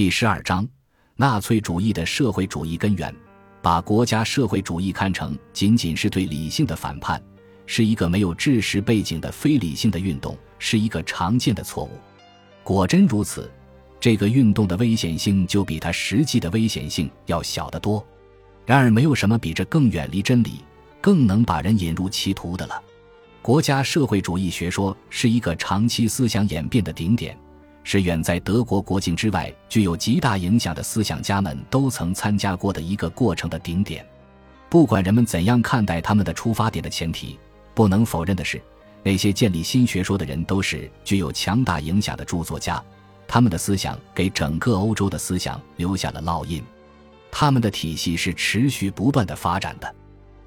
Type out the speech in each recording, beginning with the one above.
第十二章，纳粹主义的社会主义根源，把国家社会主义看成仅仅是对理性的反叛，是一个没有知识背景的非理性的运动，是一个常见的错误。果真如此，这个运动的危险性就比它实际的危险性要小得多。然而，没有什么比这更远离真理、更能把人引入歧途的了。国家社会主义学说是一个长期思想演变的顶点。是远在德国国境之外、具有极大影响的思想家们都曾参加过的一个过程的顶点。不管人们怎样看待他们的出发点的前提，不能否认的是，那些建立新学说的人都是具有强大影响的著作家。他们的思想给整个欧洲的思想留下了烙印。他们的体系是持续不断的发展的。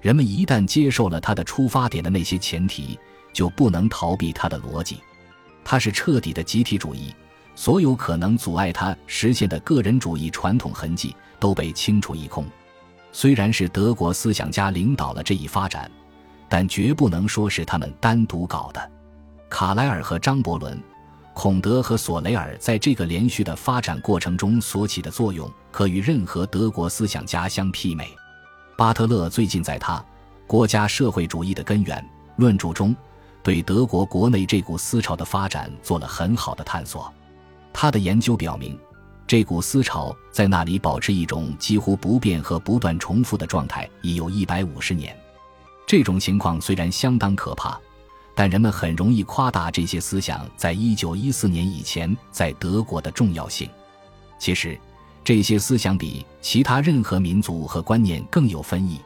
人们一旦接受了他的出发点的那些前提，就不能逃避他的逻辑。他是彻底的集体主义，所有可能阻碍他实现的个人主义传统痕迹都被清除一空。虽然是德国思想家领导了这一发展，但绝不能说是他们单独搞的。卡莱尔和张伯伦、孔德和索雷尔在这个连续的发展过程中所起的作用，可与任何德国思想家相媲美。巴特勒最近在他《国家社会主义的根源》论著中。对德国国内这股思潮的发展做了很好的探索。他的研究表明，这股思潮在那里保持一种几乎不变和不断重复的状态已有一百五十年。这种情况虽然相当可怕，但人们很容易夸大这些思想在一九一四年以前在德国的重要性。其实，这些思想比其他任何民族和观念更有分异，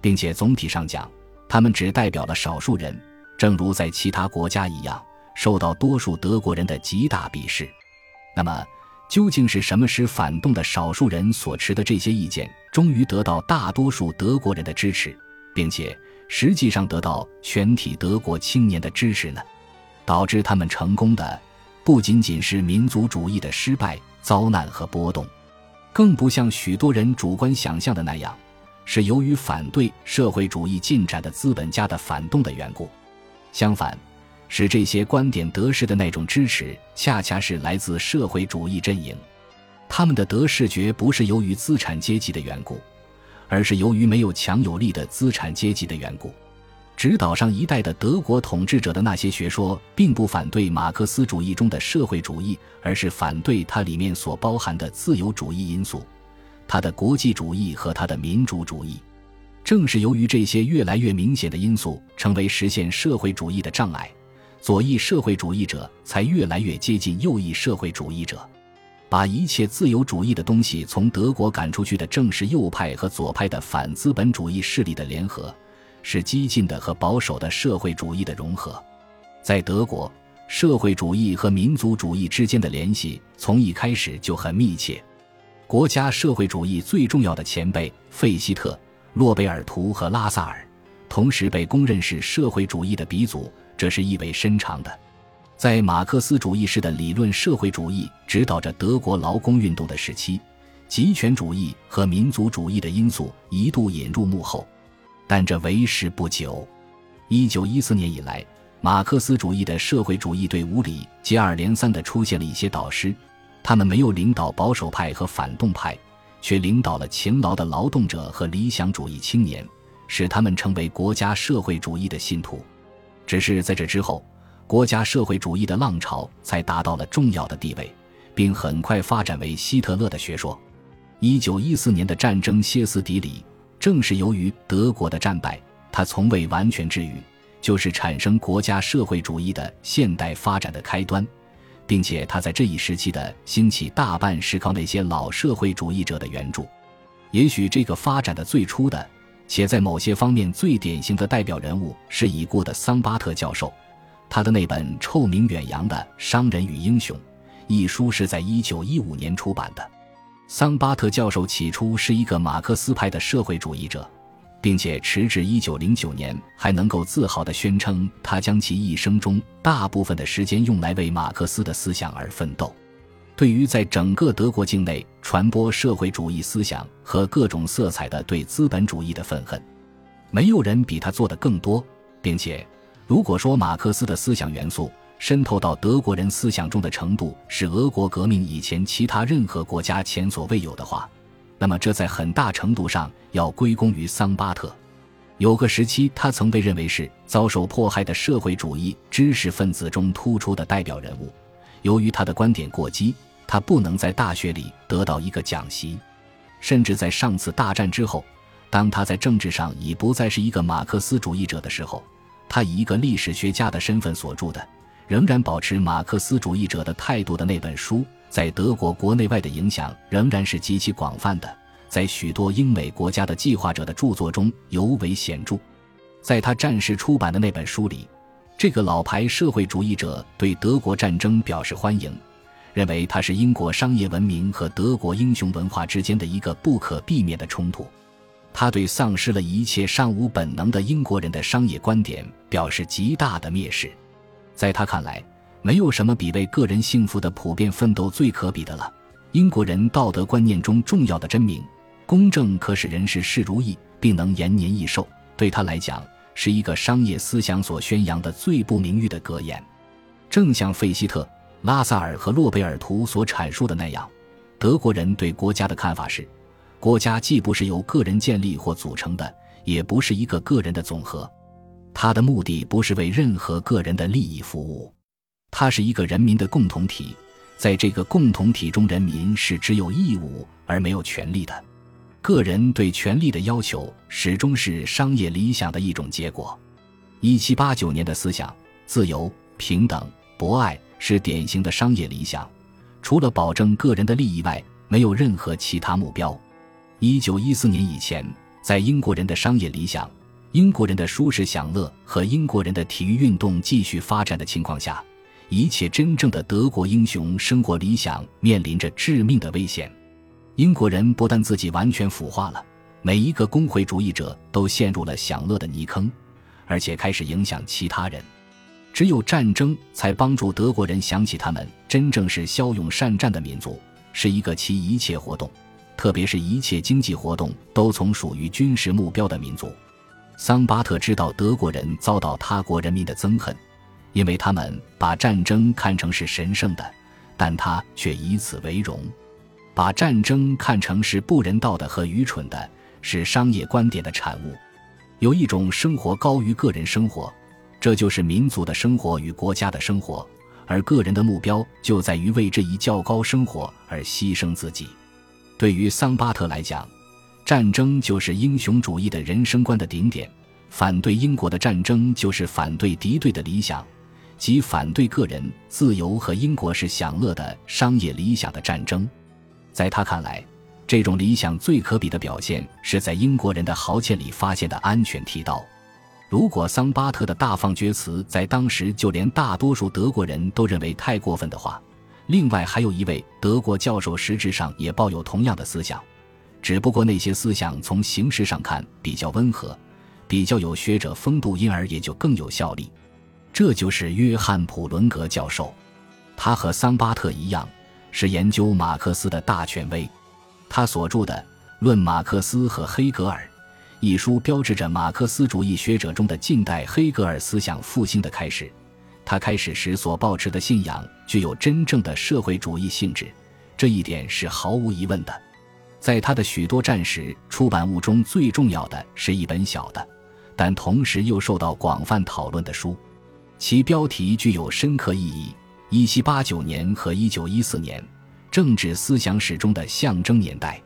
并且总体上讲，他们只代表了少数人。正如在其他国家一样，受到多数德国人的极大鄙视。那么，究竟是什么使反动的少数人所持的这些意见终于得到大多数德国人的支持，并且实际上得到全体德国青年的支持呢？导致他们成功的不仅仅是民族主义的失败、遭难和波动，更不像许多人主观想象的那样，是由于反对社会主义进展的资本家的反动的缘故。相反，使这些观点得势的那种支持，恰恰是来自社会主义阵营。他们的得势绝不是由于资产阶级的缘故，而是由于没有强有力的资产阶级的缘故。指导上一代的德国统治者的那些学说，并不反对马克思主义中的社会主义，而是反对它里面所包含的自由主义因素，它的国际主义和它的民主主义。正是由于这些越来越明显的因素成为实现社会主义的障碍，左翼社会主义者才越来越接近右翼社会主义者。把一切自由主义的东西从德国赶出去的，正是右派和左派的反资本主义势力的联合，是激进的和保守的社会主义的融合。在德国，社会主义和民族主义之间的联系从一开始就很密切。国家社会主义最重要的前辈费希特。洛贝尔图和拉萨尔，同时被公认是社会主义的鼻祖，这是意味深长的。在马克思主义式的理论社会主义指导着德国劳工运动的时期，极权主义和民族主义的因素一度引入幕后，但这为时不久。一九一四年以来，马克思主义的社会主义队伍里接二连三地出现了一些导师，他们没有领导保守派和反动派。却领导了勤劳的劳动者和理想主义青年，使他们成为国家社会主义的信徒。只是在这之后，国家社会主义的浪潮才达到了重要的地位，并很快发展为希特勒的学说。一九一四年的战争歇斯底里，正是由于德国的战败，他从未完全治愈，就是产生国家社会主义的现代发展的开端。并且他在这一时期的兴起大半是靠那些老社会主义者的援助。也许这个发展的最初的，且在某些方面最典型的代表人物是已故的桑巴特教授。他的那本臭名远扬的《商人与英雄》一书是在1915年出版的。桑巴特教授起初是一个马克思派的社会主义者。并且迟至一九零九年还能够自豪地宣称，他将其一生中大部分的时间用来为马克思的思想而奋斗。对于在整个德国境内传播社会主义思想和各种色彩的对资本主义的愤恨，没有人比他做的更多。并且，如果说马克思的思想元素渗透到德国人思想中的程度是俄国革命以前其他任何国家前所未有的话，那么这在很大程度上要归功于桑巴特。有个时期，他曾被认为是遭受迫害的社会主义知识分子中突出的代表人物。由于他的观点过激，他不能在大学里得到一个讲席。甚至在上次大战之后，当他在政治上已不再是一个马克思主义者的时候，他以一个历史学家的身份所著的。仍然保持马克思主义者的态度的那本书，在德国国内外的影响仍然是极其广泛的，在许多英美国家的计划者的著作中尤为显著。在他战时出版的那本书里，这个老牌社会主义者对德国战争表示欢迎，认为它是英国商业文明和德国英雄文化之间的一个不可避免的冲突。他对丧失了一切尚武本能的英国人的商业观点表示极大的蔑视。在他看来，没有什么比为个人幸福的普遍奋斗最可比的了。英国人道德观念中重要的真名，公正可使人事事如意，并能延年益寿，对他来讲是一个商业思想所宣扬的最不名誉的格言。正像费希特、拉萨尔和洛贝尔图所阐述的那样，德国人对国家的看法是：国家既不是由个人建立或组成的，也不是一个个人的总和。它的目的不是为任何个人的利益服务，它是一个人民的共同体，在这个共同体中，人民是只有义务而没有权利的。个人对权力的要求始终是商业理想的一种结果。一七八九年的思想自由、平等、博爱是典型的商业理想，除了保证个人的利益外，没有任何其他目标。一九一四年以前，在英国人的商业理想。英国人的舒适享乐和英国人的体育运动继续发展的情况下，一切真正的德国英雄生活理想面临着致命的危险。英国人不但自己完全腐化了，每一个工会主义者都陷入了享乐的泥坑，而且开始影响其他人。只有战争才帮助德国人想起他们真正是骁勇善战的民族，是一个其一切活动，特别是一切经济活动都从属于军事目标的民族。桑巴特知道德国人遭到他国人民的憎恨，因为他们把战争看成是神圣的，但他却以此为荣；把战争看成是不人道的和愚蠢的，是商业观点的产物。有一种生活高于个人生活，这就是民族的生活与国家的生活，而个人的目标就在于为这一较高生活而牺牲自己。对于桑巴特来讲，战争就是英雄主义的人生观的顶点，反对英国的战争就是反对敌对的理想，即反对个人自由和英国是享乐的商业理想的战争。在他看来，这种理想最可比的表现是在英国人的豪钱里发现的安全剃刀。如果桑巴特的大放厥词在当时就连大多数德国人都认为太过分的话，另外还有一位德国教授实质上也抱有同样的思想。只不过那些思想从形式上看比较温和，比较有学者风度，因而也就更有效力。这就是约翰普伦格教授，他和桑巴特一样，是研究马克思的大权威。他所著的《论马克思和黑格尔》一书，标志着马克思主义学者中的近代黑格尔思想复兴的开始。他开始时所抱持的信仰具有真正的社会主义性质，这一点是毫无疑问的。在他的许多战时出版物中，最重要的是一本小的，但同时又受到广泛讨论的书，其标题具有深刻意义：一七八九年和一九一四年，政治思想史中的象征年代。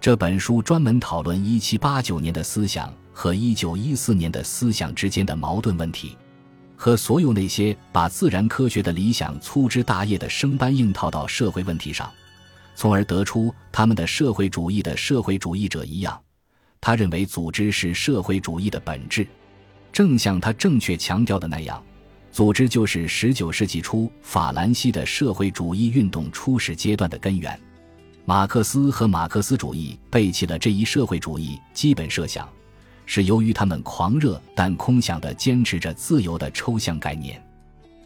这本书专门讨论一七八九年的思想和一九一四年的思想之间的矛盾问题，和所有那些把自然科学的理想粗枝大叶的生搬硬套到社会问题上。从而得出他们的社会主义的社会主义者一样，他认为组织是社会主义的本质，正像他正确强调的那样，组织就是十九世纪初法兰西的社会主义运动初始阶段的根源。马克思和马克思主义背弃了这一社会主义基本设想，是由于他们狂热但空想地坚持着自由的抽象概念。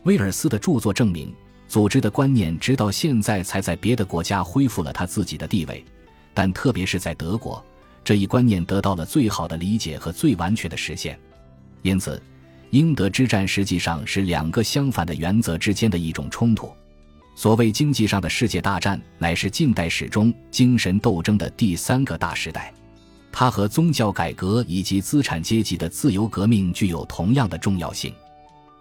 威尔斯的著作证明。组织的观念直到现在才在别的国家恢复了他自己的地位，但特别是在德国，这一观念得到了最好的理解和最完全的实现。因此，英德之战实际上是两个相反的原则之间的一种冲突。所谓经济上的世界大战，乃是近代史中精神斗争的第三个大时代。它和宗教改革以及资产阶级的自由革命具有同样的重要性。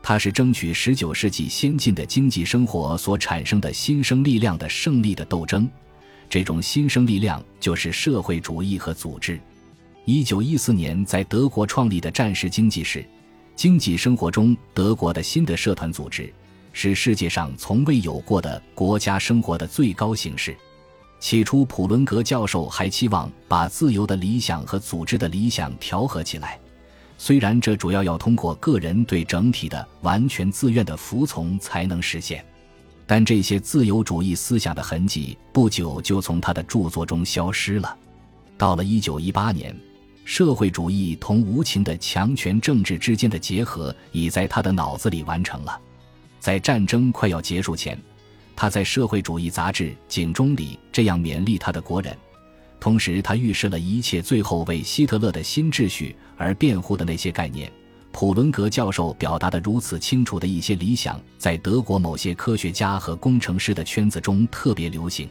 它是争取十九世纪先进的经济生活所产生的新生力量的胜利的斗争。这种新生力量就是社会主义和组织。一九一四年在德国创立的战时经济是经济生活中德国的新的社团组织，是世界上从未有过的国家生活的最高形式。起初，普伦格教授还期望把自由的理想和组织的理想调和起来，虽然这主要要通过个人对整体的完全自愿的服从才能实现，但这些自由主义思想的痕迹不久就从他的著作中消失了。到了1918年，社会主义同无情的强权政治之间的结合已在他的脑子里完成了。在战争快要结束前。他在社会主义杂志《警钟》里这样勉励他的国人，同时他预示了一切最后为希特勒的新秩序而辩护的那些概念。普伦格教授表达的如此清楚的一些理想，在德国某些科学家和工程师的圈子中特别流行，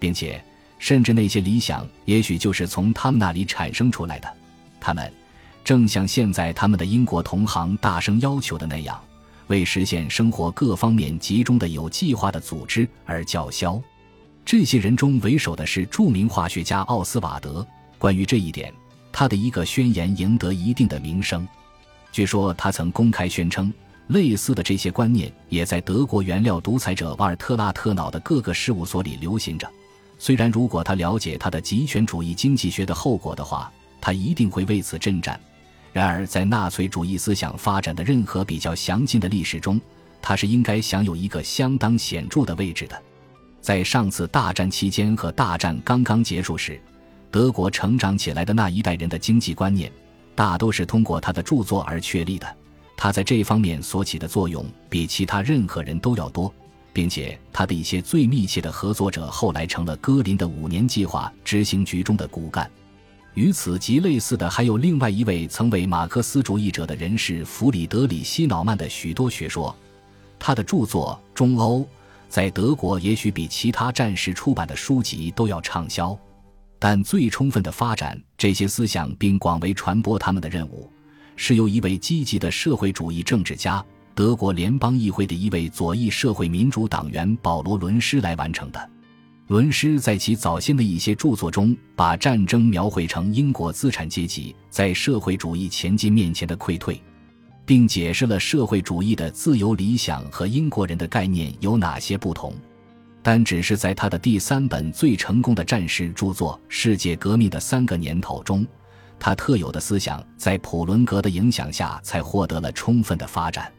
并且甚至那些理想也许就是从他们那里产生出来的。他们正像现在他们的英国同行大声要求的那样。为实现生活各方面集中的有计划的组织而叫嚣，这些人中为首的是著名化学家奥斯瓦德。关于这一点，他的一个宣言赢得一定的名声。据说他曾公开宣称，类似的这些观念也在德国原料独裁者瓦尔特拉特瑙的各个事务所里流行着。虽然如果他了解他的极权主义经济学的后果的话，他一定会为此阵战。然而，在纳粹主义思想发展的任何比较详尽的历史中，他是应该享有一个相当显著的位置的。在上次大战期间和大战刚刚结束时，德国成长起来的那一代人的经济观念，大都是通过他的著作而确立的。他在这方面所起的作用比其他任何人都要多，并且他的一些最密切的合作者后来成了戈林的五年计划执行局中的骨干。与此极类似的，还有另外一位曾为马克思主义者的人士弗里德里希·瑙曼的许多学说。他的著作《中欧》在德国也许比其他战时出版的书籍都要畅销。但最充分的发展这些思想并广为传播他们的任务，是由一位积极的社会主义政治家——德国联邦议会的一位左翼社会民主党员保罗·伦施来完成的。伦施在其早先的一些著作中，把战争描绘成英国资产阶级在社会主义前进面前的溃退，并解释了社会主义的自由理想和英国人的概念有哪些不同。但只是在他的第三本最成功的战时著作《世界革命的三个年头》中，他特有的思想在普伦格的影响下才获得了充分的发展。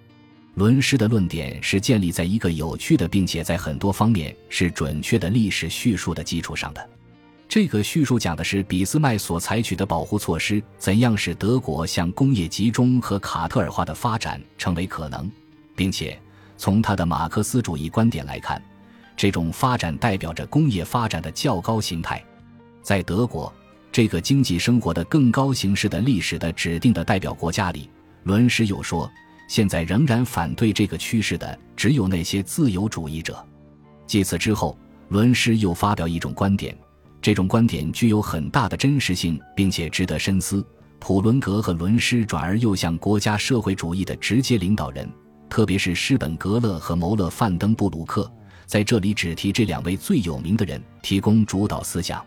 伦施的论点是建立在一个有趣的，并且在很多方面是准确的历史叙述的基础上的。这个叙述讲的是俾斯麦所采取的保护措施怎样使德国向工业集中和卡特尔化的发展成为可能，并且从他的马克思主义观点来看，这种发展代表着工业发展的较高形态。在德国这个经济生活的更高形式的历史的指定的代表国家里，伦施又说。现在仍然反对这个趋势的只有那些自由主义者。继此之后，伦施又发表一种观点，这种观点具有很大的真实性，并且值得深思。普伦格和伦施转而又向国家社会主义的直接领导人，特别是施本格勒和牟勒范登布鲁克，在这里只提这两位最有名的人，提供主导思想。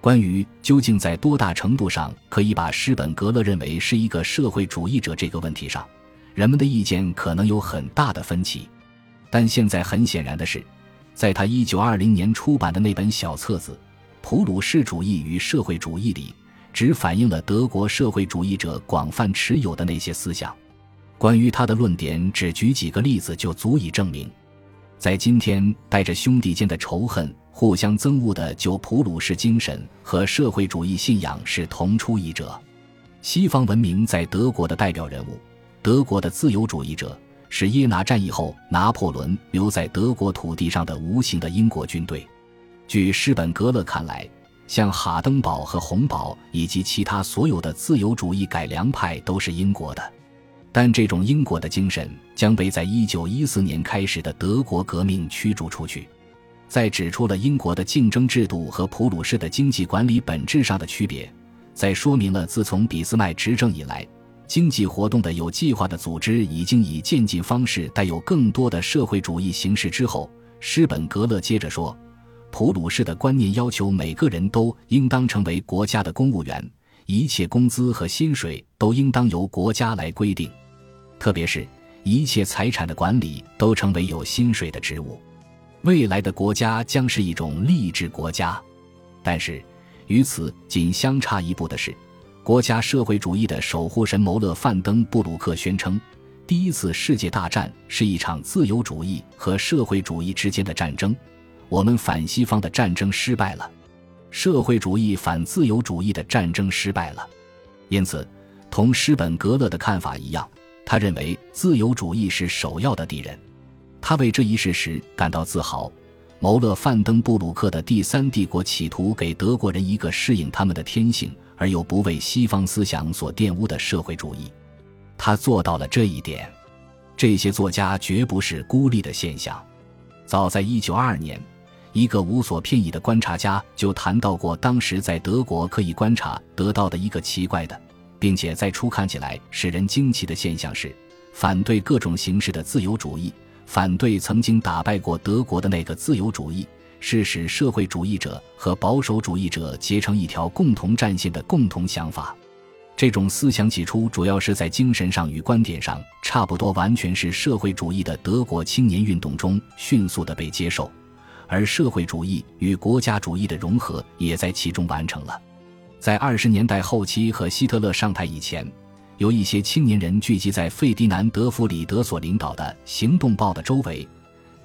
关于究竟在多大程度上可以把施本格勒认为是一个社会主义者这个问题上。人们的意见可能有很大的分歧，但现在很显然的是，在他一九二零年出版的那本小册子《普鲁士主义与社会主义》里，只反映了德国社会主义者广泛持有的那些思想。关于他的论点，只举几个例子就足以证明。在今天带着兄弟间的仇恨、互相憎恶的旧普鲁士精神和社会主义信仰是同出一辙。西方文明在德国的代表人物。德国的自由主义者是耶拿战役后拿破仑留在德国土地上的无形的英国军队。据施本格勒看来，像哈登堡和洪堡以及其他所有的自由主义改良派都是英国的。但这种英国的精神将被在一九一四年开始的德国革命驱逐出去。在指出了英国的竞争制度和普鲁士的经济管理本质上的区别，在说明了自从俾斯麦执政以来，经济活动的有计划的组织已经以渐进方式带有更多的社会主义形式之后，施本格勒接着说：“普鲁士的观念要求每个人都应当成为国家的公务员，一切工资和薪水都应当由国家来规定。”特别是，一切财产的管理都成为有薪水的职务。未来的国家将是一种励志国家。但是，与此仅相差一步的是，国家社会主义的守护神谋勒范登布鲁克宣称，第一次世界大战是一场自由主义和社会主义之间的战争。我们反西方的战争失败了，社会主义反自由主义的战争失败了。因此，同施本格勒的看法一样。他认为自由主义是首要的敌人，他为这一事实感到自豪。谋勒范登布鲁克的第三帝国企图给德国人一个适应他们的天性而又不为西方思想所玷污的社会主义，他做到了这一点。这些作家绝不是孤立的现象。早在1922年，一个无所偏倚的观察家就谈到过，当时在德国可以观察得到的一个奇怪的。并且在初看起来使人惊奇的现象是，反对各种形式的自由主义，反对曾经打败过德国的那个自由主义，是使社会主义者和保守主义者结成一条共同战线的共同想法。这种思想起初主要是在精神上与观点上差不多，完全是社会主义的德国青年运动中迅速的被接受，而社会主义与国家主义的融合也在其中完成了。在二十年代后期和希特勒上台以前，有一些青年人聚集在费迪南德·弗里德所领导的《行动报》的周围，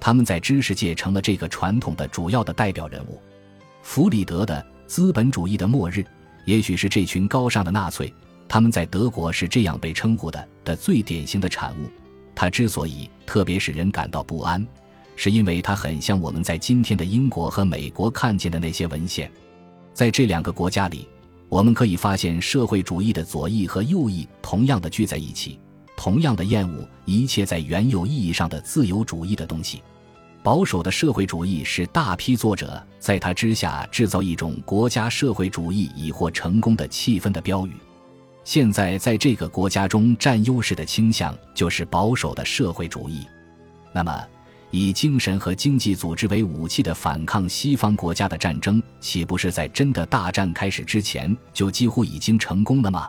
他们在知识界成了这个传统的主要的代表人物。弗里德的《资本主义的末日》也许是这群高尚的纳粹，他们在德国是这样被称呼的的最典型的产物。他之所以特别使人感到不安，是因为他很像我们在今天的英国和美国看见的那些文献，在这两个国家里。我们可以发现，社会主义的左翼和右翼同样的聚在一起，同样的厌恶一切在原有意义上的自由主义的东西。保守的社会主义是大批作者在他之下制造一种国家社会主义已获成功的气氛的标语。现在在这个国家中占优势的倾向就是保守的社会主义。那么。以精神和经济组织为武器的反抗西方国家的战争，岂不是在真的大战开始之前就几乎已经成功了吗？